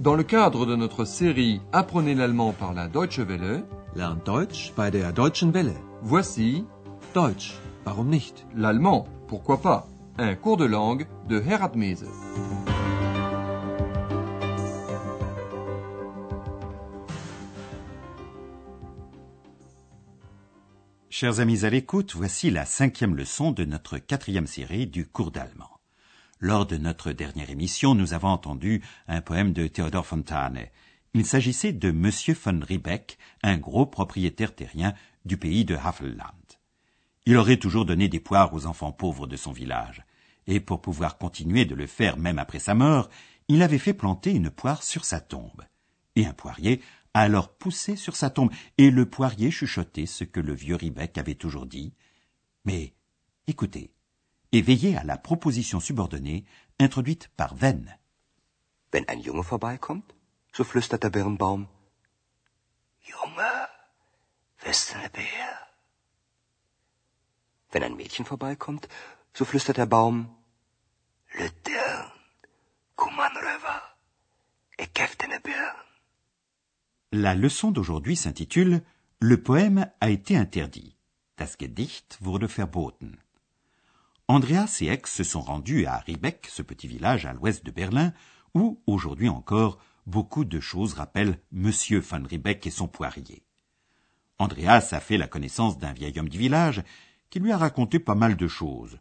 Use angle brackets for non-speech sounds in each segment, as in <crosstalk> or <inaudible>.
Dans le cadre de notre série Apprenez l'allemand par la Deutsche Welle, Lernt Deutsch bei der Deutschen Welle. voici Deutsch, warum nicht? l'allemand, pourquoi pas, un cours de langue de Herat Mese. Chers amis à l'écoute, voici la cinquième leçon de notre quatrième série du cours d'allemand. Lors de notre dernière émission, nous avons entendu un poème de Theodor Fontane. Il s'agissait de Monsieur von Riebeck, un gros propriétaire terrien du pays de Havelland. Il aurait toujours donné des poires aux enfants pauvres de son village. Et pour pouvoir continuer de le faire même après sa mort, il avait fait planter une poire sur sa tombe. Et un poirier a alors poussé sur sa tombe, et le poirier chuchotait ce que le vieux Riebeck avait toujours dit. Mais écoutez, et veillez à la proposition subordonnée introduite par Venn. Wenn ein Junge vorbeikommt, so flüstert der Birnbaum. Junge, bist du ne Bär? Wenn ein Mädchen vorbeikommt, so flüstert der Baum. Lütern, komm an rüber. Ich geb dir ne Birn. La leçon d'aujourd'hui s'intitule Le poème a été interdit. Das Gedicht wurde verboten. Andreas et Ex se sont rendus à Riebeck, ce petit village à l'ouest de Berlin, où, aujourd'hui encore, beaucoup de choses rappellent Monsieur van Riebeck et son poirier. Andreas a fait la connaissance d'un vieil homme du village qui lui a raconté pas mal de choses.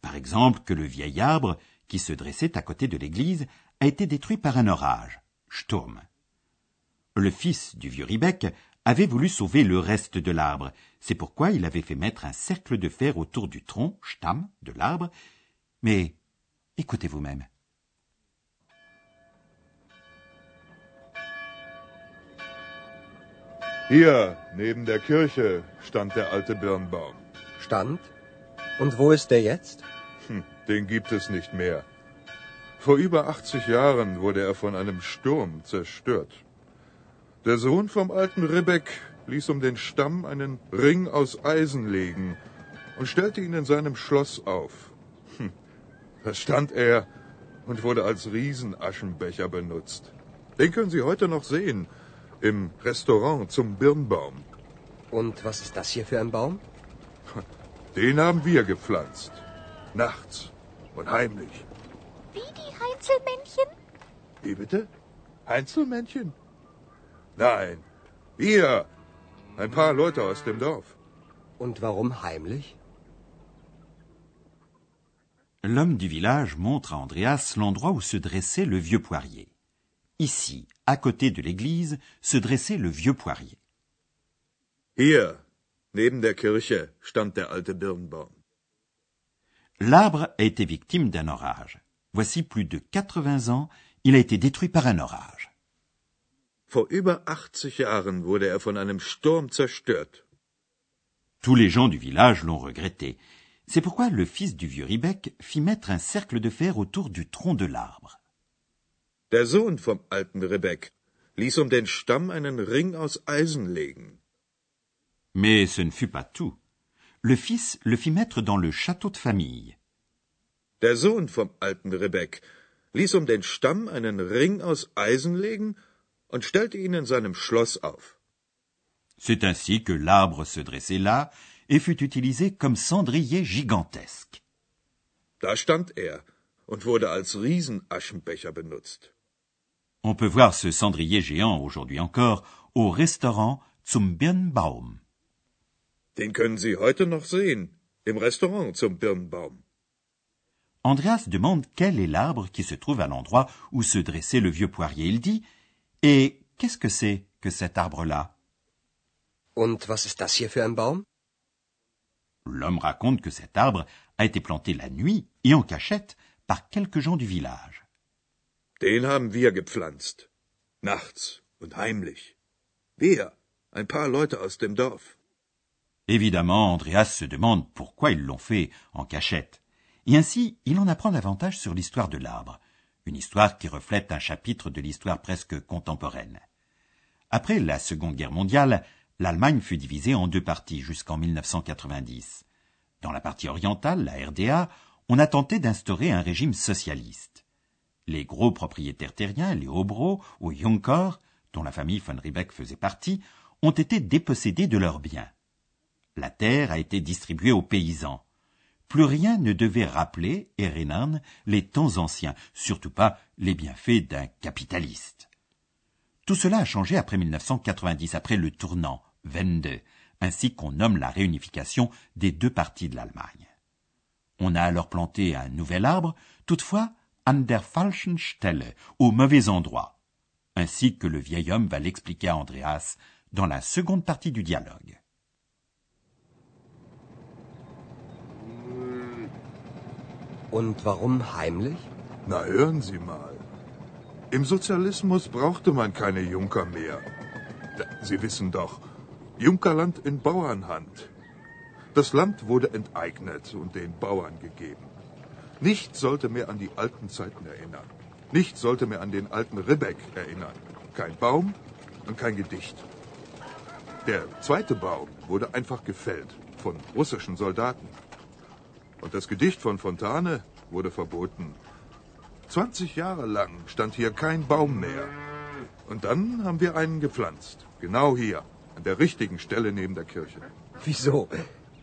Par exemple, que le vieil arbre, qui se dressait à côté de l'église, a été détruit par un orage, Sturm. Le fils du vieux Riebeck avait voulu sauver le reste de l'arbre. C'est pourquoi il avait fait mettre un cercle de fer autour du tronc, Stamm, de l'arbre. Mais écoutez vous-même. Hier, neben der Kirche, stand der alte Birnbaum. Stand? Und wo ist der jetzt? Hm, den gibt es nicht mehr. Vor über 80 Jahren wurde er von einem Sturm zerstört. Der Sohn vom alten Ribbeck ließ um den Stamm einen Ring aus Eisen legen und stellte ihn in seinem Schloss auf. Hm, da stand er und wurde als Riesenaschenbecher benutzt. Den können Sie heute noch sehen im Restaurant zum Birnbaum. Und was ist das hier für ein Baum? Den haben wir gepflanzt. Nachts und heimlich. Wie die Heinzelmännchen? Wie bitte? Einzelmännchen? Nein, wir. Ein paar Leute aus dem Dorf. Und warum heimlich? L'homme du village montre à Andreas l'endroit où se dressait le vieux poirier. Ici, à côté de l'église, se dressait le vieux poirier. Hier, neben der Kirche, stand der alte Birnbaum. L'arbre a été victime d'un orage. Voici plus de 80 ans, il a été détruit par un orage. Vor über 80 Jahren wurde er von einem Sturm zerstört. Tous les gens du village l'ont regretté. C'est pourquoi le fils du vieux Riebeck fit mettre un cercle de fer autour du tronc de l'arbre. Der Sohn vom alten Rebek ließ um den Stamm einen Ring aus Eisen legen. Mais ce ne fut pas tout. Le fils le fit mettre dans le château de famille. Der Sohn vom alten Rebek ließ um den Stamm einen Ring aus Eisen legen und stellte ihn in seinem Schloss auf. C'est ainsi que l'arbre se dressait là et fut utilisé comme cendrier gigantesque. Da stand er und wurde als Riesenaschenbecher benutzt. On peut voir ce cendrier géant aujourd'hui encore au restaurant zum Birnbaum. Den können Sie heute noch sehen im Restaurant zum Birnbaum. Andreas demande quel est l'arbre qui se trouve à l'endroit où se dressait le vieux poirier. Il dit Et qu'est-ce que c'est que cet arbre-là? Und was ist das hier für ein Baum? L'homme raconte que cet arbre a été planté la nuit et en cachette par quelques gens du village. Den haben wir gepflanzt. Nachts und heimlich. Wir, ein paar Leute aus dem Dorf. Évidemment, Andreas se demande pourquoi ils l'ont fait en cachette. Et ainsi, il en apprend davantage sur l'histoire de l'arbre, une histoire qui reflète un chapitre de l'histoire presque contemporaine. Après la Seconde Guerre mondiale, l'Allemagne fut divisée en deux parties jusqu'en 1990. Dans la partie orientale, la RDA, on a tenté d'instaurer un régime socialiste. Les gros propriétaires terriens, les Hobro ou Junkor, dont la famille von Riebeck faisait partie, ont été dépossédés de leurs biens. La terre a été distribuée aux paysans. Plus rien ne devait rappeler, Erinan, les temps anciens, surtout pas les bienfaits d'un capitaliste. Tout cela a changé après 1990, après le tournant, Wende, ainsi qu'on nomme la réunification des deux parties de l'Allemagne. On a alors planté un nouvel arbre, toutefois an der falschen Stelle, au mauvais endroit, ainsi que le vieil homme va l'expliquer à Andreas dans la seconde partie du dialogue. Und warum heimlich? Na hören Sie mal. Im Sozialismus brauchte man keine Junker mehr. Sie wissen doch, Junkerland in Bauernhand. Das Land wurde enteignet und den Bauern gegeben. Nichts sollte mehr an die alten Zeiten erinnern. Nichts sollte mehr an den alten Ribbeck erinnern. Kein Baum und kein Gedicht. Der zweite Baum wurde einfach gefällt von russischen Soldaten. Und das Gedicht von Fontane wurde verboten. 20 Jahre lang stand hier kein Baum mehr. Und dann haben wir einen gepflanzt. Genau hier, an der richtigen Stelle neben der Kirche. Wieso?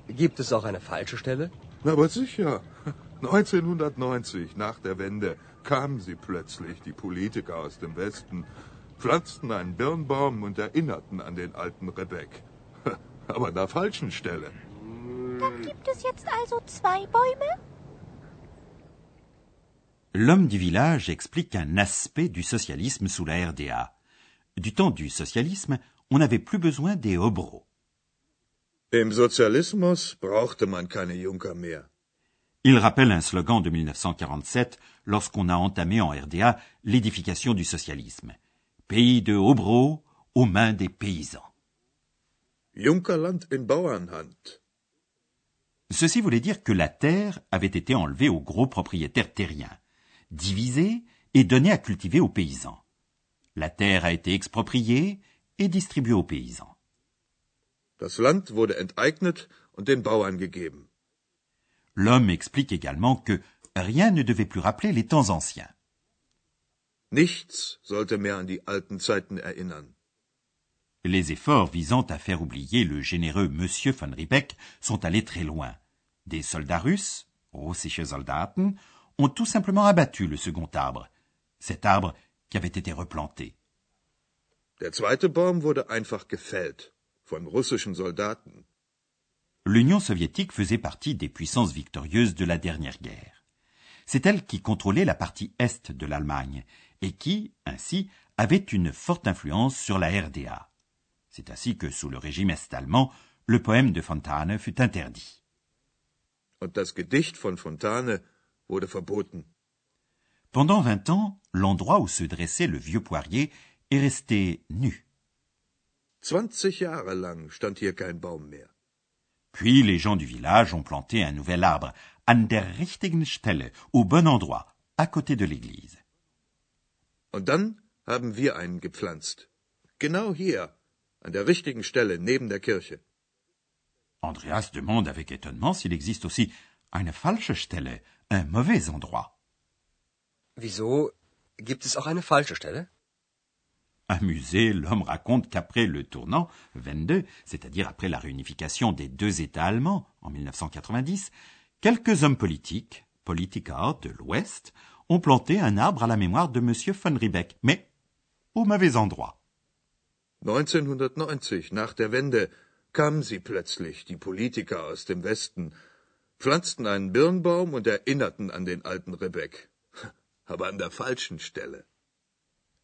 Gibt es auch eine falsche Stelle? Na, aber sicher. <laughs> 1990, nach der Wende, kamen sie plötzlich, die Politiker aus dem Westen, pflanzten einen Birnbaum und erinnerten an den alten Rebek. <laughs> Aber an der falschen Stelle. Dann gibt es jetzt also zwei Bäume? L'homme du village explique un aspect du socialisme sous la RDA. Du temps du socialisme, on n'avait plus besoin des Hobros. Im Sozialismus brauchte man keine Junker mehr. Il rappelle un slogan de 1947 lorsqu'on a entamé en RDA l'édification du socialisme. Pays de Hobro aux mains des paysans. Junkerland in Bauernhand. Ceci voulait dire que la terre avait été enlevée aux gros propriétaires terriens, divisée et donnée à cultiver aux paysans. La terre a été expropriée et distribuée aux paysans. Das Land wurde enteignet und den Bauern gegeben. L'homme explique également que rien ne devait plus rappeler les temps anciens. Nichts sollte mehr an die alten Zeiten erinnern. Les efforts visant à faire oublier le généreux Monsieur von Riebeck sont allés très loin. Des soldats russes, russische Soldaten, ont tout simplement abattu le second arbre, cet arbre qui avait été replanté. Der zweite Baum wurde einfach gefällt von russischen Soldaten. L'Union soviétique faisait partie des puissances victorieuses de la dernière guerre. C'est elle qui contrôlait la partie est de l'Allemagne et qui, ainsi, avait une forte influence sur la RDA. C'est ainsi que, sous le régime est-allemand, le poème de Fontane fut interdit. Und das Gedicht von Fontane wurde verboten. Pendant vingt ans, l'endroit où se dressait le vieux poirier est resté nu. 20 Jahre lang stand hier kein Baum mehr. Puis les gens du village ont planté un nouvel arbre, an der richtigen Stelle, au bon endroit, à côté de l'église. Und dann haben wir einen gepflanzt. Genau hier, an der richtigen Stelle neben der Kirche. Andreas demande avec étonnement s'il existe aussi eine falsche Stelle, un mauvais endroit. Wieso? Gibt es auch eine falsche Stelle? Amusé, l'homme raconte qu'après le tournant, 22, c'est-à-dire après la réunification des deux États allemands en 1990, quelques hommes politiques, Politiker de l'Ouest, ont planté un arbre à la mémoire de M. von Riebeck, mais au mauvais endroit. 1990, nach der Wende, kamen sie plötzlich, die Politiker aus dem Westen, pflanzten einen Birnbaum und erinnerten an den alten Rebek. <laughs> Aber an der falschen Stelle.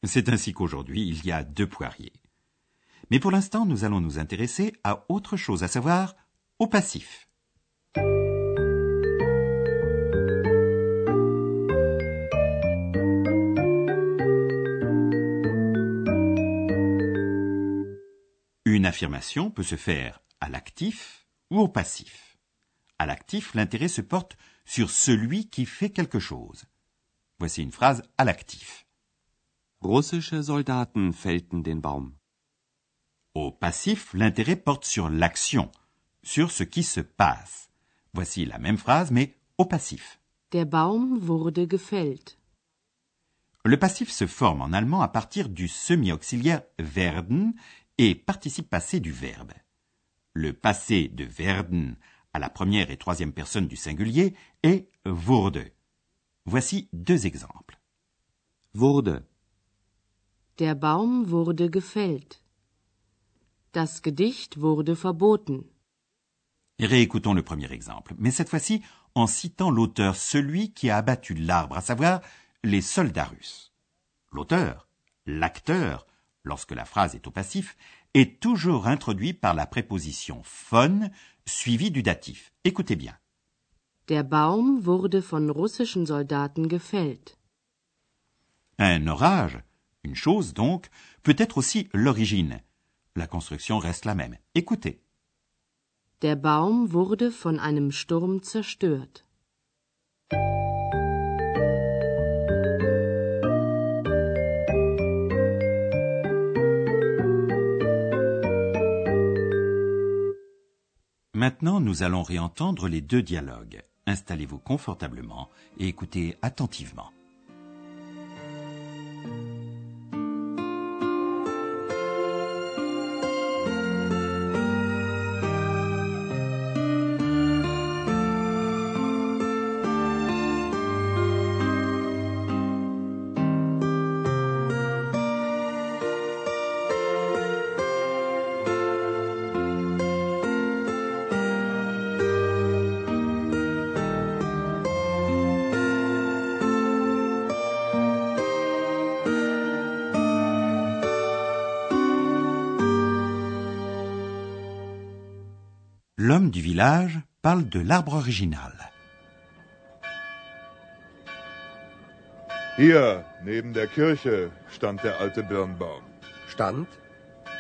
C'est ainsi qu'aujourd'hui, il y a deux poiriers. Mais pour l'instant, nous allons nous intéresser à autre chose, à savoir au passif. Affirmation peut se faire à l'actif ou au passif. À l'actif, l'intérêt se porte sur celui qui fait quelque chose. Voici une phrase à l'actif. Russische Soldaten fällten den Baum. Au passif, l'intérêt porte sur l'action, sur ce qui se passe. Voici la même phrase, mais au passif. Der Baum wurde gefällt. Le passif se forme en allemand à partir du semi-auxiliaire werden et participe passé du verbe. Le passé de werden à la première et troisième personne du singulier est wurde. Voici deux exemples. Wurde. Der Baum wurde gefällt. Das Gedicht wurde verboten. Réécoutons le premier exemple, mais cette fois-ci en citant l'auteur, celui qui a abattu l'arbre, à savoir les soldats russes. L'auteur, l'acteur, lorsque la phrase est au passif, est toujours introduit par la préposition von suivie du datif. Écoutez bien. Der Baum wurde von russischen Soldaten gefällt. Un orage, une chose donc, peut être aussi l'origine. La construction reste la même. Écoutez. Der Baum wurde von einem Sturm zerstört. Maintenant, nous allons réentendre les deux dialogues. Installez-vous confortablement et écoutez attentivement. L'homme du village parle de l'arbre original. Hier, neben der Kirche, stand der alte Birnbaum. Stand?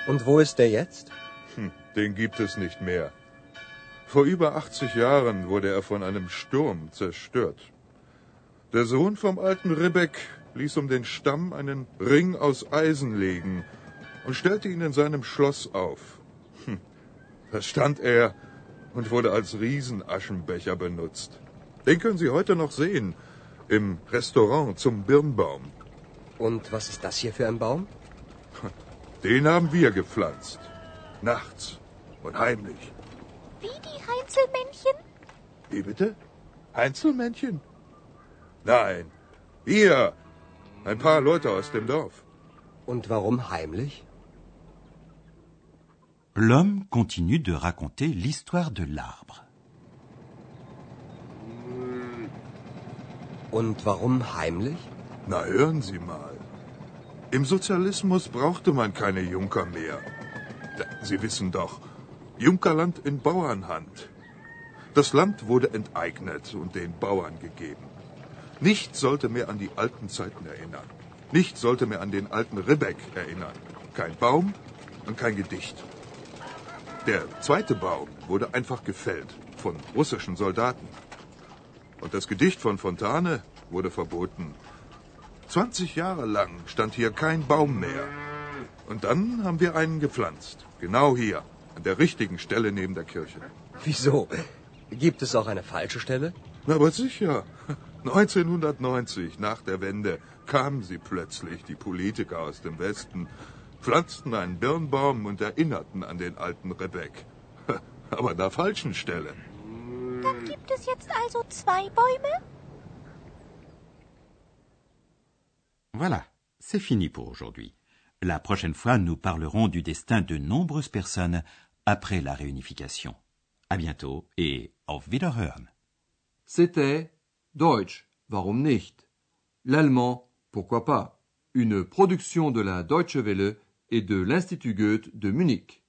Und wo ist der jetzt? Hm, den gibt es nicht mehr. Vor über 80 Jahren wurde er von einem Sturm zerstört. Der Sohn vom alten Ribbeck ließ um den Stamm einen Ring aus Eisen legen und stellte ihn in seinem Schloss auf. Hm, da stand er und wurde als Riesenaschenbecher benutzt. Den können Sie heute noch sehen im Restaurant zum Birnbaum. Und was ist das hier für ein Baum? Den haben wir gepflanzt. Nachts und heimlich. Wie die Heinzelmännchen? Wie bitte? Einzelmännchen? Nein, wir. Ein paar Leute aus dem Dorf. Und warum heimlich? L'homme continue de raconter l'histoire de l'arbre. Und warum heimlich? Na hören Sie mal. Im Sozialismus brauchte man keine Junker mehr. Sie wissen doch, Junkerland in Bauernhand. Das Land wurde enteignet und den Bauern gegeben. Nichts sollte mehr an die alten Zeiten erinnern. Nichts sollte mehr an den alten Ribbeck erinnern. Kein Baum und kein Gedicht. Der zweite Baum wurde einfach gefällt von russischen Soldaten. Und das Gedicht von Fontane wurde verboten. 20 Jahre lang stand hier kein Baum mehr. Und dann haben wir einen gepflanzt. Genau hier, an der richtigen Stelle neben der Kirche. Wieso? Gibt es auch eine falsche Stelle? Na, aber sicher. <laughs> 1990, nach der Wende, kamen sie plötzlich, die Politiker aus dem Westen, pflanzten einen Birnbaum und erinnerten an den alten Rebek. <laughs> Aber an der falschen Stelle. Dann gibt es jetzt also zwei Bäume? Voilà, c'est fini pour aujourd'hui. La prochaine fois, nous parlerons du destin de nombreuses personnes après la réunification. À bientôt et auf Wiederhören. C'était Deutsch, warum nicht? L'allemand, pourquoi pas? Une production de la Deutsche Welle et de l'Institut Goethe de Munich.